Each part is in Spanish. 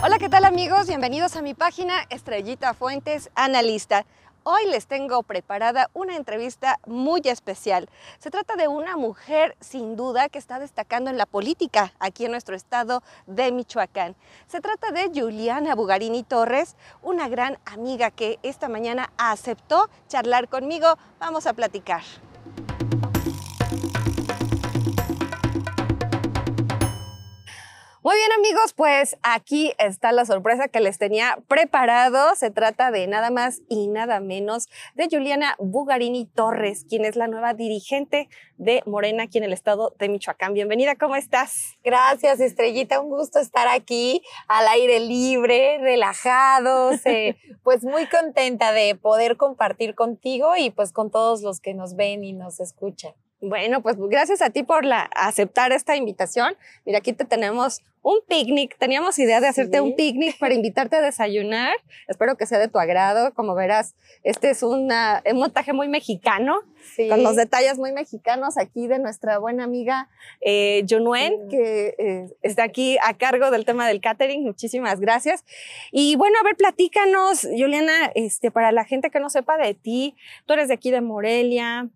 Hola, ¿qué tal amigos? Bienvenidos a mi página Estrellita Fuentes Analista. Hoy les tengo preparada una entrevista muy especial. Se trata de una mujer sin duda que está destacando en la política aquí en nuestro estado de Michoacán. Se trata de Juliana Bugarini Torres, una gran amiga que esta mañana aceptó charlar conmigo. Vamos a platicar. Muy bien amigos, pues aquí está la sorpresa que les tenía preparado. Se trata de nada más y nada menos de Juliana Bugarini Torres, quien es la nueva dirigente de Morena aquí en el estado de Michoacán. Bienvenida, ¿cómo estás? Gracias, Estrellita. Un gusto estar aquí al aire libre, relajados, eh, pues muy contenta de poder compartir contigo y pues con todos los que nos ven y nos escuchan. Bueno, pues gracias a ti por la, aceptar esta invitación. Mira, aquí te tenemos un picnic. Teníamos idea de hacerte un picnic para invitarte a desayunar. Espero que sea de tu agrado. Como verás, este es una, un montaje muy mexicano, con los detalles muy mexicanos aquí de nuestra buena amiga eh, Junuen, que eh, está aquí a cargo del tema del catering. Muchísimas gracias. Y bueno, a ver, platícanos, Juliana, este, para la gente que no sepa de ti, tú eres de aquí de Morelia,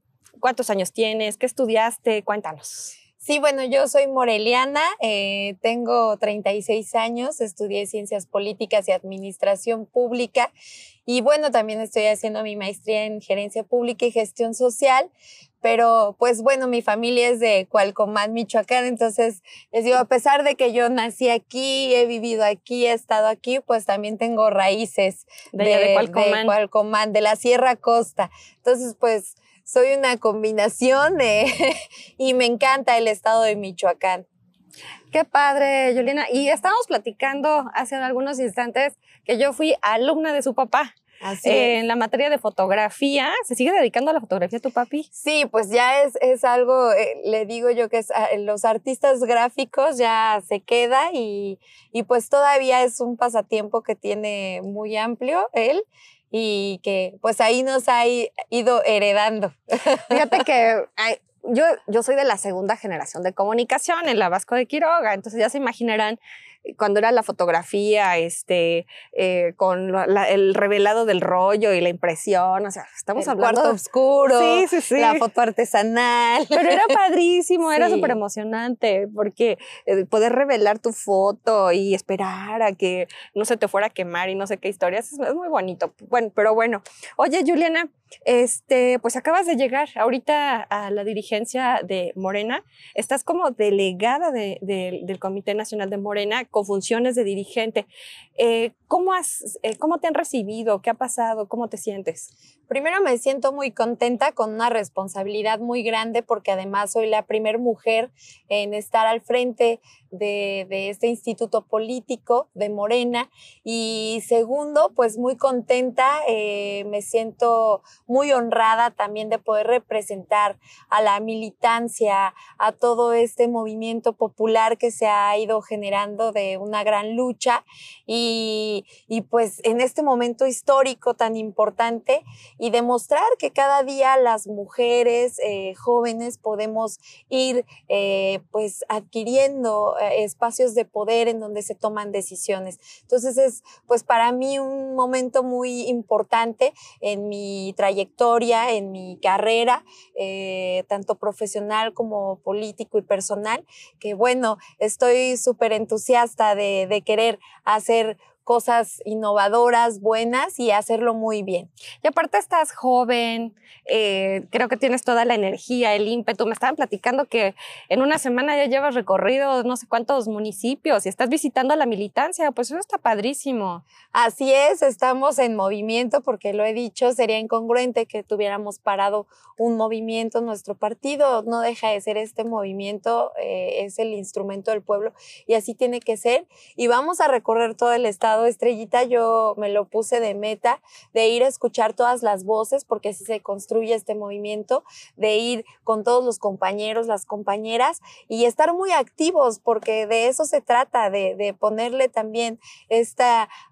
¿Cuántos años tienes? ¿Qué estudiaste? Cuéntanos. Sí, bueno, yo soy moreliana, eh, tengo 36 años, estudié ciencias políticas y administración pública y bueno, también estoy haciendo mi maestría en gerencia pública y gestión social, pero pues bueno, mi familia es de Cualcomán, Michoacán, entonces les digo, a pesar de que yo nací aquí, he vivido aquí, he estado aquí, pues también tengo raíces de, de, de Cualcomán, de la Sierra Costa. Entonces, pues soy una combinación de, y me encanta el estado de Michoacán. Qué padre, Juliana. Y estábamos platicando hace algunos instantes que yo fui alumna de su papá. Así en la materia de fotografía. ¿Se sigue dedicando a la fotografía tu papi? Sí, pues ya es, es algo, eh, le digo yo que es, ah, los artistas gráficos ya se queda y, y pues todavía es un pasatiempo que tiene muy amplio él y que pues ahí nos ha ido heredando. Fíjate que yo, yo soy de la segunda generación de comunicación en la Vasco de Quiroga, entonces ya se imaginarán cuando era la fotografía, este, eh, con el revelado del rollo y la impresión, o sea, estamos el hablando. Cuarto oscuro, sí, sí, sí. la foto artesanal. Pero era padrísimo, era súper emocionante, porque eh, poder revelar tu foto y esperar a que no se te fuera a quemar y no sé qué historias, es, es muy bonito. Bueno, pero bueno. Oye, Juliana, este, pues acabas de llegar ahorita a la dirigencia de Morena. Estás como delegada del Comité Nacional de Morena con funciones de dirigente. Eh, ¿cómo, has, eh, ¿Cómo te han recibido? ¿Qué ha pasado? ¿Cómo te sientes? Primero me siento muy contenta con una responsabilidad muy grande porque además soy la primera mujer en estar al frente de, este instituto político de Morena. Y segundo, pues muy contenta, eh, me siento muy honrada también de poder representar a la militancia, a todo este movimiento popular que se ha ido generando de una gran lucha y pues en este momento histórico tan importante y demostrar que cada día las mujeres eh, jóvenes podemos ir eh, pues adquiriendo eh, espacios de poder en donde se toman decisiones. Entonces es pues para mí un momento muy importante en mi trayectoria, en mi carrera, tanto profesional como político y personal, que bueno, estoy súper entusiasta de, de querer hacer cosas innovadoras, buenas y hacerlo muy bien. Y aparte estás joven, eh, creo que tienes toda la energía, el ímpetu. Me estaban platicando que en una semana ya llevas recorrido no sé cuántos municipios y estás visitando a la militancia, pues eso está padrísimo. Así es, estamos en movimiento porque lo he dicho, sería incongruente que tuviéramos parado un movimiento, nuestro partido no deja de ser este movimiento, eh, es el instrumento del pueblo y así tiene que ser y vamos a recorrer todo el estado Estrellita, yo me lo puse de meta, de ir a escuchar todas las voces, porque así se construye este movimiento, de ir con todos los compañeros, las compañeras y estar muy activos, porque de eso se trata, de, ponerle también este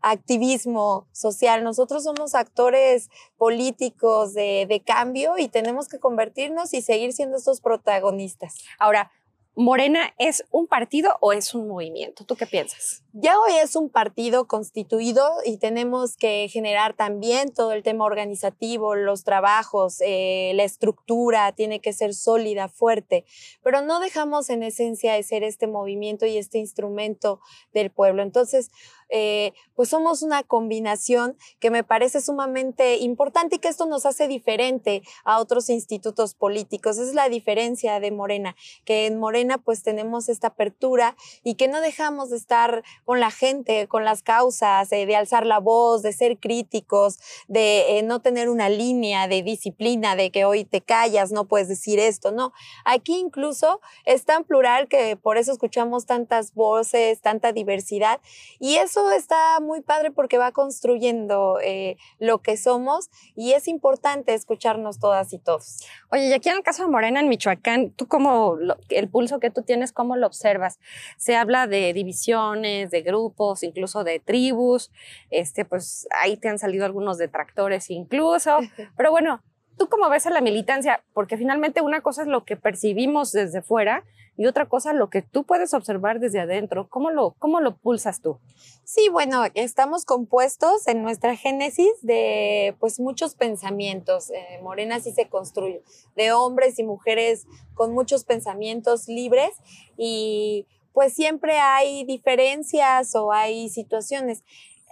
activismo social. Nosotros somos actores políticos de, de cambio y tenemos que convertirnos y seguir siendo estos protagonistas. Ahora, ¿Morena es un partido o es un movimiento? ¿Tú qué piensas? Ya hoy es un partido constituido y tenemos que generar también todo el tema organizativo, los trabajos, eh, la estructura tiene que ser sólida, fuerte, pero no dejamos en esencia de ser este movimiento y este instrumento del pueblo. Entonces, eh, pues somos una combinación que me parece sumamente importante y que esto nos hace diferente a otros institutos políticos. Es la diferencia de Morena, que en Morena pues tenemos esta apertura y que no dejamos de estar con la gente, con las causas, eh, de alzar la voz, de ser críticos, de eh, no tener una línea de disciplina, de que hoy te callas, no puedes decir esto, no. Aquí incluso es tan plural que por eso escuchamos tantas voces, tanta diversidad y eso está muy padre porque va construyendo eh, lo que somos y es importante escucharnos todas y todos. Oye, y aquí en el caso de Morena, en Michoacán, tú como el pulso que tú tienes, ¿cómo lo observas? Se habla de divisiones, de grupos, incluso de tribus, este, pues ahí te han salido algunos detractores incluso, pero bueno, ¿tú cómo ves a la militancia? Porque finalmente una cosa es lo que percibimos desde fuera y otra cosa lo que tú puedes observar desde adentro. ¿Cómo lo, cómo lo pulsas tú? Sí, bueno, estamos compuestos en nuestra génesis de pues muchos pensamientos. Eh, Morena sí se construye, de hombres y mujeres con muchos pensamientos libres y pues siempre hay diferencias o hay situaciones.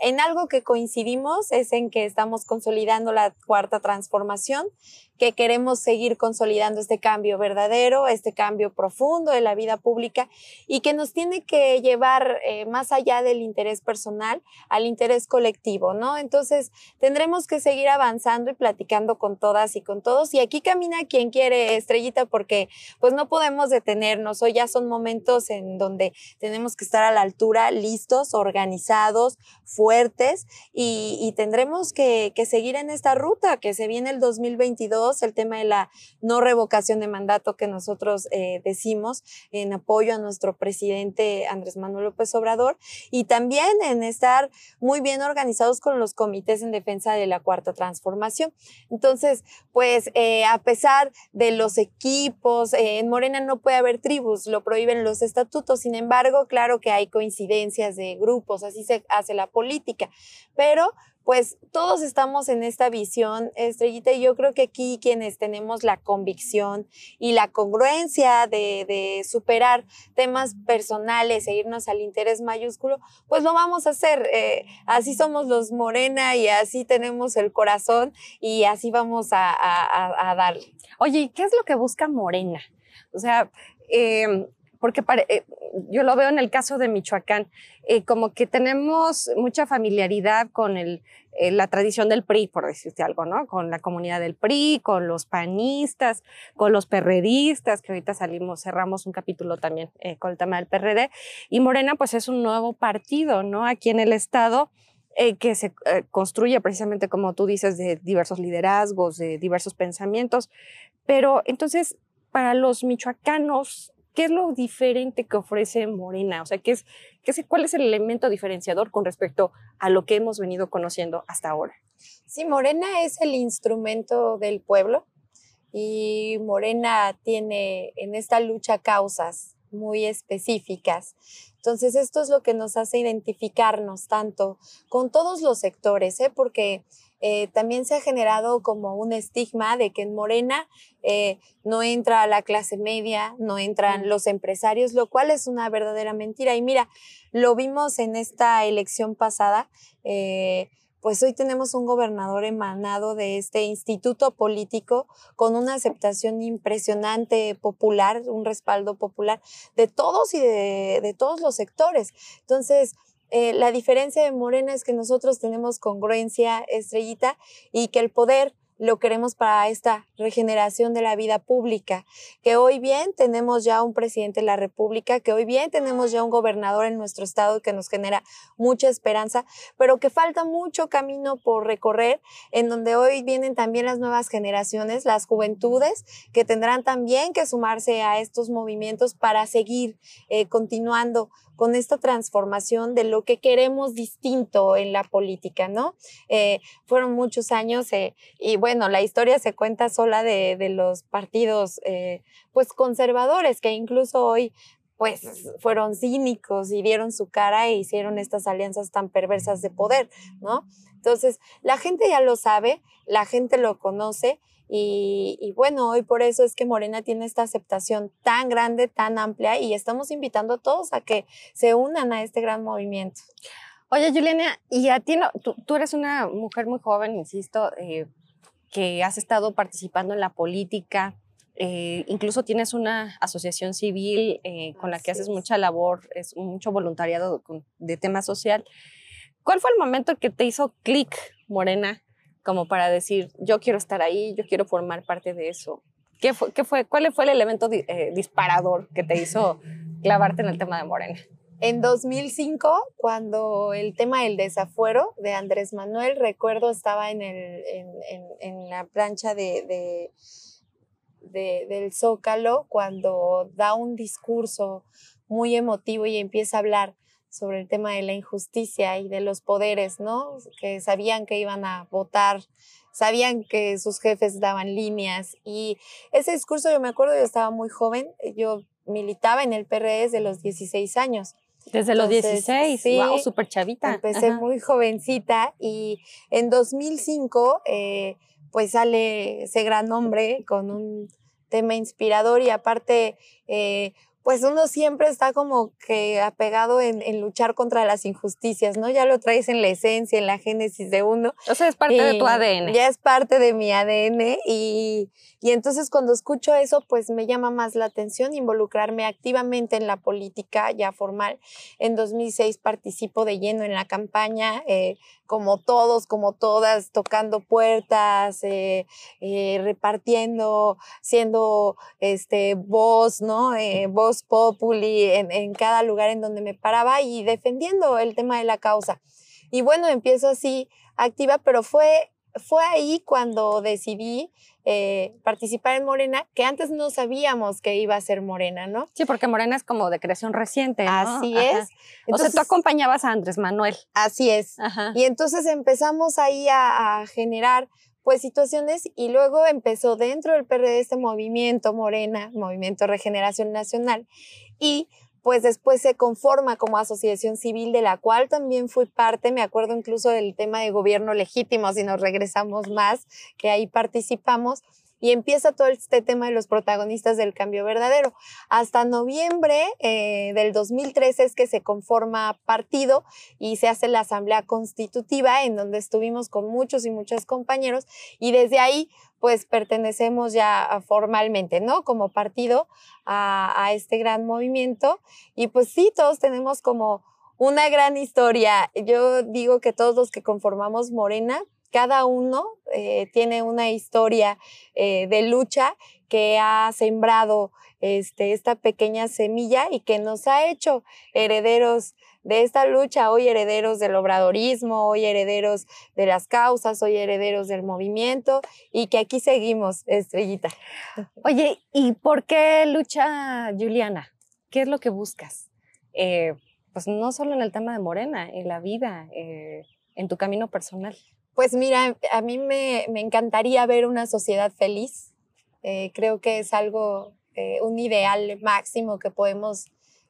En algo que coincidimos es en que estamos consolidando la cuarta transformación que queremos seguir consolidando este cambio verdadero, este cambio profundo de la vida pública y que nos tiene que llevar eh, más allá del interés personal al interés colectivo, ¿no? Entonces, tendremos que seguir avanzando y platicando con todas y con todos. Y aquí camina quien quiere, Estrellita, porque pues no podemos detenernos. Hoy ya son momentos en donde tenemos que estar a la altura, listos, organizados, fuertes y, tendremos que, que seguir en esta ruta que se viene el 2022 el tema de la no revocación de mandato que nosotros eh, decimos en apoyo a nuestro presidente Andrés Manuel López Obrador y también en estar muy bien organizados con los comités en defensa de la cuarta transformación. Entonces, pues eh, a pesar de los equipos, eh, en Morena no puede haber tribus, lo prohíben los estatutos, sin embargo, claro que hay coincidencias de grupos, así se hace la política, pero pues todos estamos en esta visión, Estrellita, y yo creo que aquí quienes tenemos la convicción y la congruencia de, superar temas personales e irnos al interés mayúsculo, pues lo vamos a hacer. Eh, así somos los Morena y así tenemos el corazón y así vamos a, a, darle. Oye, ¿qué es lo que busca Morena? O sea, em, porque eh, yo lo veo en el caso de Michoacán, eh, como que tenemos mucha familiaridad con eh, la tradición del PRI, por decirte algo, ¿no? Con la comunidad del PRI, con los panistas, con los perredistas, que ahorita salimos, cerramos un capítulo también con el tema del PRD, y Morena pues es un nuevo partido, ¿no? Aquí en el Estado. que se construye precisamente, como tú dices, de diversos liderazgos, de diversos pensamientos. Pero entonces, para los michoacanos, ¿Qué es lo diferente que ofrece Morena? O sea, ¿qué es, qué es, ¿cuál es el elemento diferenciador con respecto a lo que hemos venido conociendo hasta ahora? Sí, Morena es el instrumento del pueblo y Morena tiene en esta lucha causas muy específicas. Entonces, esto es lo que nos hace identificarnos tanto con todos los sectores, ¿eh? porque eh, también se ha generado como un estigma de que en Morena eh, no entra la clase media, no entran los empresarios, lo cual es una verdadera mentira. Y mira, lo vimos en esta elección pasada. Eh, pues hoy tenemos un gobernador emanado de este instituto político con una aceptación impresionante popular, un respaldo popular de todos y de, de todos los sectores. Entonces, eh, la diferencia de Morena es que nosotros tenemos congruencia, estrellita, y que el poder lo queremos para esta regeneración de la vida pública, que hoy bien tenemos ya un presidente de la República, que hoy bien tenemos ya un gobernador en nuestro estado que nos genera mucha esperanza, pero que falta mucho camino por recorrer, en donde hoy vienen también las nuevas generaciones, las juventudes, que tendrán también que sumarse a estos movimientos para seguir eh, continuando con esta transformación de lo que queremos distinto en la política, ¿no? Eh, fueron muchos años eh, y bueno, la historia se cuenta sola de, los partidos eh, pues conservadores que incluso hoy pues fueron cínicos y dieron su cara e hicieron estas alianzas tan perversas de poder, ¿no? Entonces, la gente ya lo sabe, la gente lo conoce y, bueno, hoy por eso es que Morena tiene esta aceptación tan grande, tan amplia y estamos invitando a todos a que se unan a este gran movimiento. Oye, Juliana, y a ti, no, tú, eres una mujer muy joven, insisto, eh, que has estado participando en la política, eh, incluso tienes una asociación civil eh, con la que haces mucha labor, es mucho voluntariado de tema social. ¿Cuál fue el momento que te hizo clic, Morena, como para decir, yo quiero estar ahí, yo quiero formar parte de eso? ¿Qué fue, qué fue, ¿Cuál fue el elemento eh, disparador que te hizo clavarte en el tema de Morena? En 2005, cuando el tema del desafuero de Andrés Manuel, recuerdo, estaba en, el, en, en, la plancha de, de, de, del Zócalo, cuando da un discurso muy emotivo y empieza a hablar sobre el tema de la injusticia y de los poderes, ¿no? Que sabían que iban a votar, sabían que sus jefes daban líneas y ese discurso yo me acuerdo, yo estaba muy joven, yo militaba en el PRD desde los 16 años. Desde los 16, sí, wow, súper chavita. Empecé muy jovencita y en 2005 eh, pues sale ese gran hombre con un tema inspirador y aparte eh, pues uno siempre está como que apegado en, luchar contra las injusticias, ¿no? Ya lo traes en la esencia, en la génesis de uno. O sea, es parte de tu ADN. Ya es parte de mi ADN y, y entonces cuando escucho eso, pues me llama más la atención involucrarme activamente en la política ya formal. En 2006 participo de lleno en la campaña, eh, como todos, como todas, tocando puertas, eh, eh, repartiendo, siendo este, voz, ¿no? voz populi en, en cada lugar en donde me paraba y defendiendo el tema de la causa. Y bueno, empiezo así activa, pero fue fue ahí cuando decidí eh, participar en Morena, que antes no sabíamos que iba a ser Morena, ¿no? Sí, porque Morena es como de creación reciente. ¿no? Así es. o sea, tú acompañabas a Andrés Manuel. Así es. Y entonces empezamos ahí a, a generar pues situaciones y luego empezó dentro del PRD este movimiento Morena, Movimiento Regeneración Nacional, y pues después se conforma como asociación civil de la cual también fui parte, me acuerdo incluso del tema de gobierno legítimo, si nos regresamos más, que ahí participamos. Y empieza todo este tema de los protagonistas del cambio verdadero. Hasta noviembre eh, del 2013 es que se conforma partido y se hace la asamblea constitutiva en donde estuvimos con muchos y muchas compañeros y desde ahí pues pertenecemos ya formalmente, ¿no? Como partido a, este gran movimiento. Y pues sí, todos tenemos como una gran historia. Yo digo que todos los que conformamos Morena, cada uno eh, tiene una historia eh, de lucha que ha sembrado este, esta pequeña semilla y que nos ha hecho herederos de esta lucha, hoy herederos del obradorismo, hoy herederos de las causas, hoy herederos del movimiento y que aquí seguimos, Estrellita. Oye, ¿y por qué lucha Juliana? ¿Qué es lo que buscas? Eh, pues no solo en el tema de Morena, en la vida, en tu camino personal. Pues mira, a mí me, encantaría ver una sociedad feliz. Eh, creo que es algo, un ideal máximo que podemos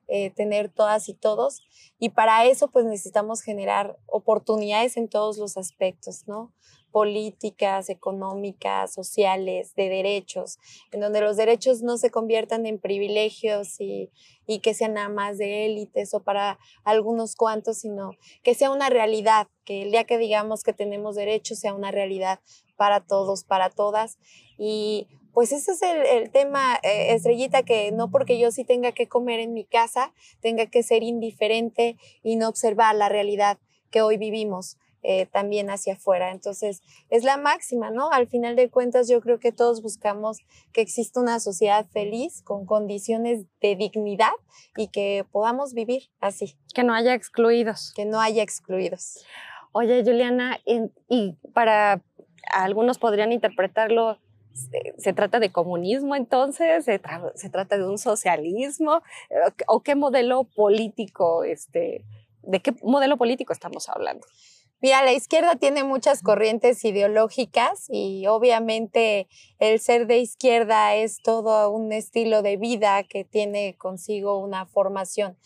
eh, tener todas y todos. Y para eso pues necesitamos generar oportunidades en todos los aspectos, ¿no? Políticas, económicas, sociales, de derechos, en donde los derechos no se conviertan en privilegios y, y que sean nada más de élites o para algunos cuantos, sino que sea una realidad, que el día que digamos que tenemos derechos sea una realidad para todos, para todas. Y pues ese es el, tema, eh, estrellita, que no porque yo sí tenga que comer en mi casa, tenga que ser indiferente y no observar la realidad que hoy vivimos. Eh, también hacia afuera. Entonces, es la máxima, ¿no? Al final de cuentas, yo creo que todos buscamos que exista una sociedad feliz, con condiciones de dignidad y que podamos vivir así. Que no haya excluidos. Que no haya excluidos. Oye, Juliana, y para algunos podrían interpretarlo ¿Se, trata de comunismo entonces? ¿Se, trata de un socialismo? ¿O qué modelo político, este, de qué modelo político estamos hablando? Mira, la izquierda tiene muchas corrientes ideológicas y obviamente el ser de izquierda es todo un estilo de vida que tiene consigo una formación.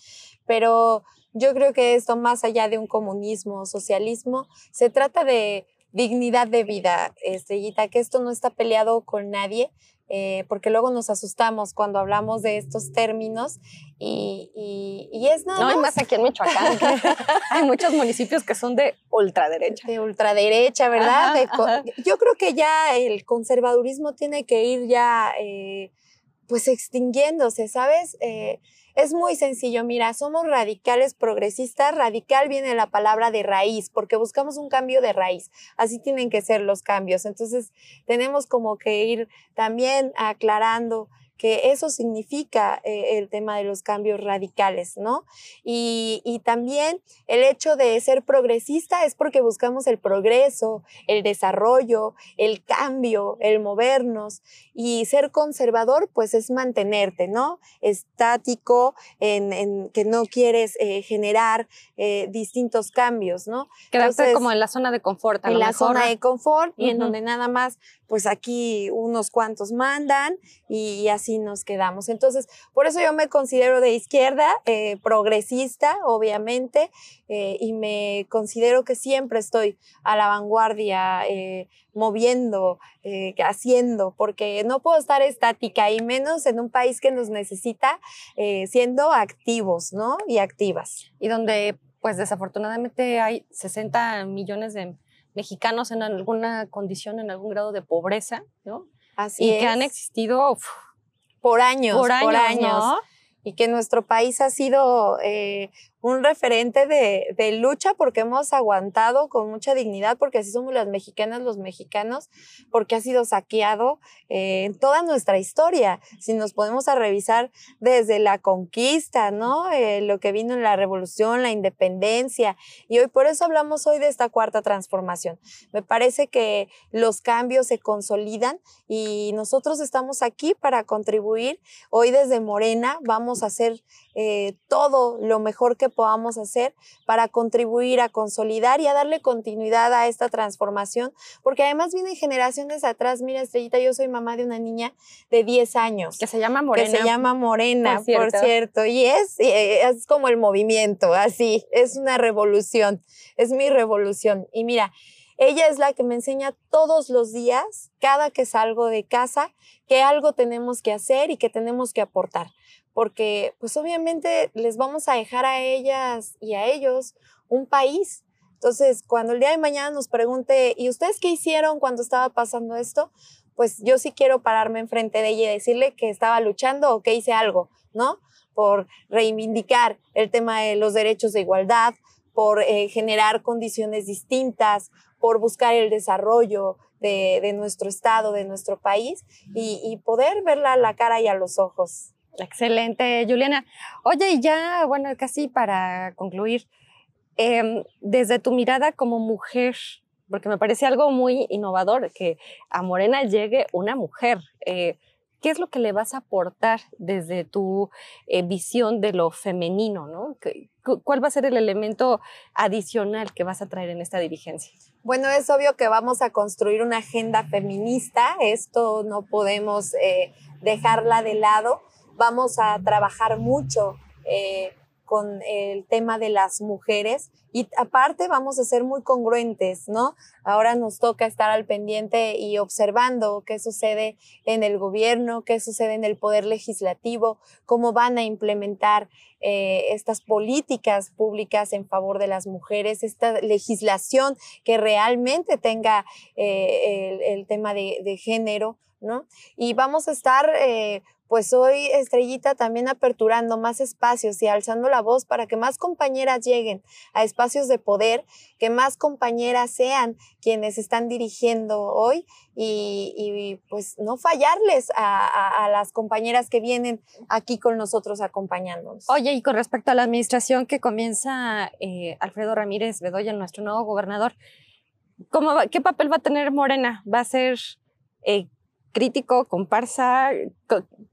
Pero yo creo que esto, más allá de un comunismo o socialismo, se trata de dignidad de vida, Estrellita, que esto no está peleado con nadie, eh, porque luego nos asustamos cuando hablamos de estos términos y, y, es nada. No, hay más aquí en Michoacán. hay muchos municipios que son de ultraderecha. De ultraderecha, ¿verdad? Yo creo que ya el conservadurismo tiene que ir ya, eh, pues, extinguiéndose, ¿sabes? Eh, es muy sencillo, mira, somos radicales progresistas, radical viene la palabra de raíz, porque buscamos un cambio de raíz, así tienen que ser los cambios. Entonces, tenemos como que ir también aclarando que eso significa eh, el tema de los cambios radicales, ¿no? Y, y, también el hecho de ser progresista es porque buscamos el progreso, el desarrollo, el cambio, el movernos. Y ser conservador, pues es mantenerte, ¿no? Estático, en, en que no quieres eh, generar eh, distintos cambios, ¿no? Quedarte como en la zona de confort. A en la zona de confort y en donde nada más pues aquí unos cuantos mandan y así nos quedamos. Entonces, por eso yo me considero de izquierda, eh, progresista, obviamente, eh, y me considero que siempre estoy a la vanguardia, eh, moviendo, haciendo, porque no puedo estar estática y menos en un país que nos necesita siendo activos, ¿no? Y activas. Y donde, pues desafortunadamente hay 60 millones de mexicanos en alguna condición, en algún grado de pobreza, ¿no? Así y que han existido por años, por años. Y que nuestro país ha sido eh, un referente de, lucha porque hemos aguantado con mucha dignidad, porque así somos las mexicanas, los mexicanos, porque ha sido saqueado eh, toda nuestra historia. Si nos podemos a revisar desde la conquista, ¿no? Eh, lo que vino en la revolución, la independencia. Y hoy, por eso hablamos hoy de esta cuarta transformación. Me parece que los cambios se consolidan y nosotros estamos aquí para contribuir. Hoy desde Morena vamos a hacer eh, todo lo mejor que podamos hacer para contribuir a consolidar y a darle continuidad a esta transformación, porque además vienen generaciones atrás. Mira, Estrellita, yo soy mamá de una niña de 10 años. Que se llama Morena. Que se llama Morena, por cierto. Y es, eh, es como el movimiento, así, es una revolución, es mi revolución. Y mira, ella es la que me enseña todos los días, cada que salgo de casa, que algo tenemos que hacer y que tenemos que aportar porque pues obviamente les vamos a dejar a ellas y a ellos un país. Entonces, cuando el día de mañana nos pregunte, ¿y ustedes qué hicieron cuando estaba pasando esto? Pues yo sí quiero pararme enfrente de ella y decirle que estaba luchando o que hice algo, ¿no? Por reivindicar el tema de los derechos de igualdad, por eh, generar condiciones distintas, por buscar el desarrollo de, nuestro estado, de nuestro país y, y poder verla a la cara y a los ojos. Excelente, Juliana. Oye, y ya, bueno, casi para concluir, em, desde tu mirada como mujer, porque me parece algo muy innovador que a Morena llegue una mujer. Eh, ¿Qué es lo que le vas a aportar desde tu eh, visión de lo femenino? ¿no? ¿Cuál va a ser el elemento adicional que vas a traer en esta dirigencia? Bueno, es obvio que vamos a construir una agenda feminista. Esto no podemos eh, dejarla de lado vamos a trabajar mucho eh, con el tema de las mujeres y aparte vamos a ser muy congruentes, ¿no? Ahora nos toca estar al pendiente y observando qué sucede en el gobierno, qué sucede en el poder legislativo, cómo van a implementar eh, estas políticas públicas en favor de las mujeres, esta legislación que realmente tenga eh, el, tema de, género, ¿no? Y vamos a estar pues hoy Estrellita también aperturando más espacios y alzando la voz para que más compañeras lleguen a espacios de poder, que más compañeras sean quienes están dirigiendo hoy y, pues no fallarles a, las compañeras que vienen aquí con nosotros acompañándonos. Oye, y con respecto a la administración que comienza eh, Alfredo Ramírez Bedoya, nuestro nuevo gobernador, ¿cómo ¿qué papel va a tener Morena? ¿Va a ser... Eh, crítico, comparsa?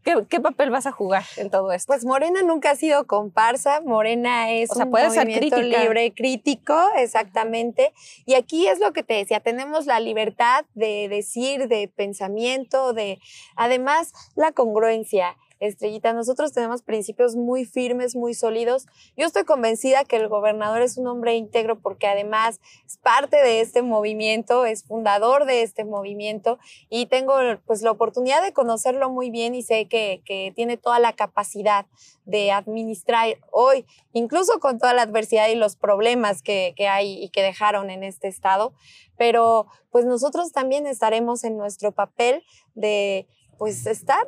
¿Qué, papel vas a jugar en todo esto? Pues Morena nunca ha sido comparsa, Morena es un movimiento libre, crítico, exactamente. Y aquí es lo que te decía, tenemos la libertad de decir, de pensamiento, de además la congruencia. Estrellita, nosotros tenemos principios muy firmes, muy sólidos. Yo estoy convencida que el gobernador es un hombre íntegro porque además es parte de este movimiento, es fundador de este movimiento y tengo pues la oportunidad de conocerlo muy bien y sé que, que tiene toda la capacidad de administrar hoy, incluso con toda la adversidad y los problemas que, que hay y que dejaron en este estado, pero pues nosotros también estaremos en nuestro papel de pues estar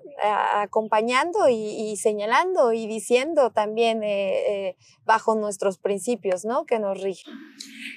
acompañando y, señalando y diciendo también eh, eh, bajo nuestros principios, ¿no? Que nos rigen.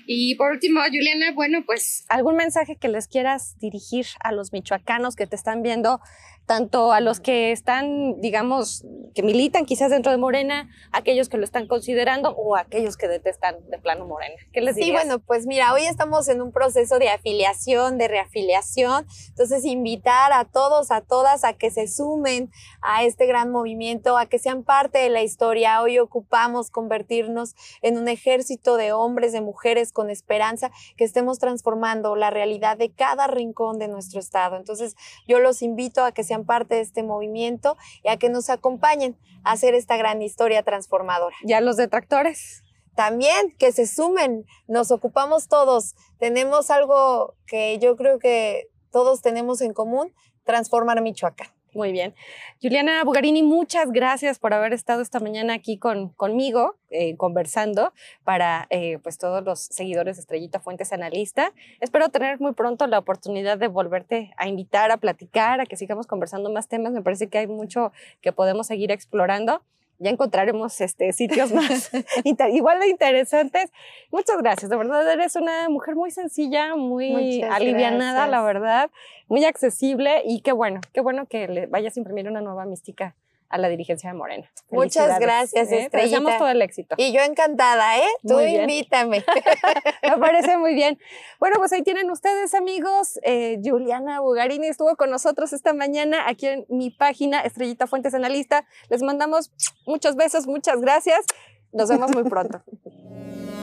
Y por último, Juliana, bueno, pues algún mensaje que les quieras dirigir a los michoacanos que te están viendo tanto a los que están, digamos, que militan quizás dentro de Morena, aquellos que lo están considerando o aquellos que detestan de plano Morena. ¿Qué les dirías? Sí, bueno, pues mira, hoy estamos en un proceso de afiliación, de reafiliación, entonces invitar a todos, a todas a que se sumen a este gran movimiento, a que sean parte de la historia. Hoy ocupamos convertirnos en un ejército de hombres, de mujeres con esperanza, que estemos transformando la realidad de cada rincón de nuestro estado. Entonces, yo los invito a que se parte de este movimiento y a que nos acompañen a hacer esta gran historia transformadora. ¿Ya los detractores? También que se sumen, nos ocupamos todos, tenemos algo que yo creo que todos tenemos en común, transformar Michoacán. Muy bien. Juliana Bugarini, muchas gracias por haber estado esta mañana aquí con, conmigo, eh, conversando para eh, pues todos los seguidores de Estrellita Fuentes Analista. Espero tener muy pronto la oportunidad de volverte a invitar a platicar, a que sigamos conversando más temas. Me parece que hay mucho que podemos seguir explorando ya encontraremos este, sitios más igual de interesantes. Muchas gracias, de verdad eres una mujer muy sencilla, muy alivianada, la verdad, muy accesible y qué bueno, qué bueno que le vayas a imprimir una nueva mística a la dirigencia de Morena. Muchas gracias, ¿eh? Estrellita. todo el éxito. Y yo encantada, ¿eh? Tú invítame. Me parece muy bien. Bueno, pues ahí tienen ustedes, amigos. Eh, Juliana Bugarini estuvo con nosotros esta mañana aquí en mi página, Estrellita Fuentes Analista. Les mandamos muchos besos, muchas gracias. Nos vemos muy pronto.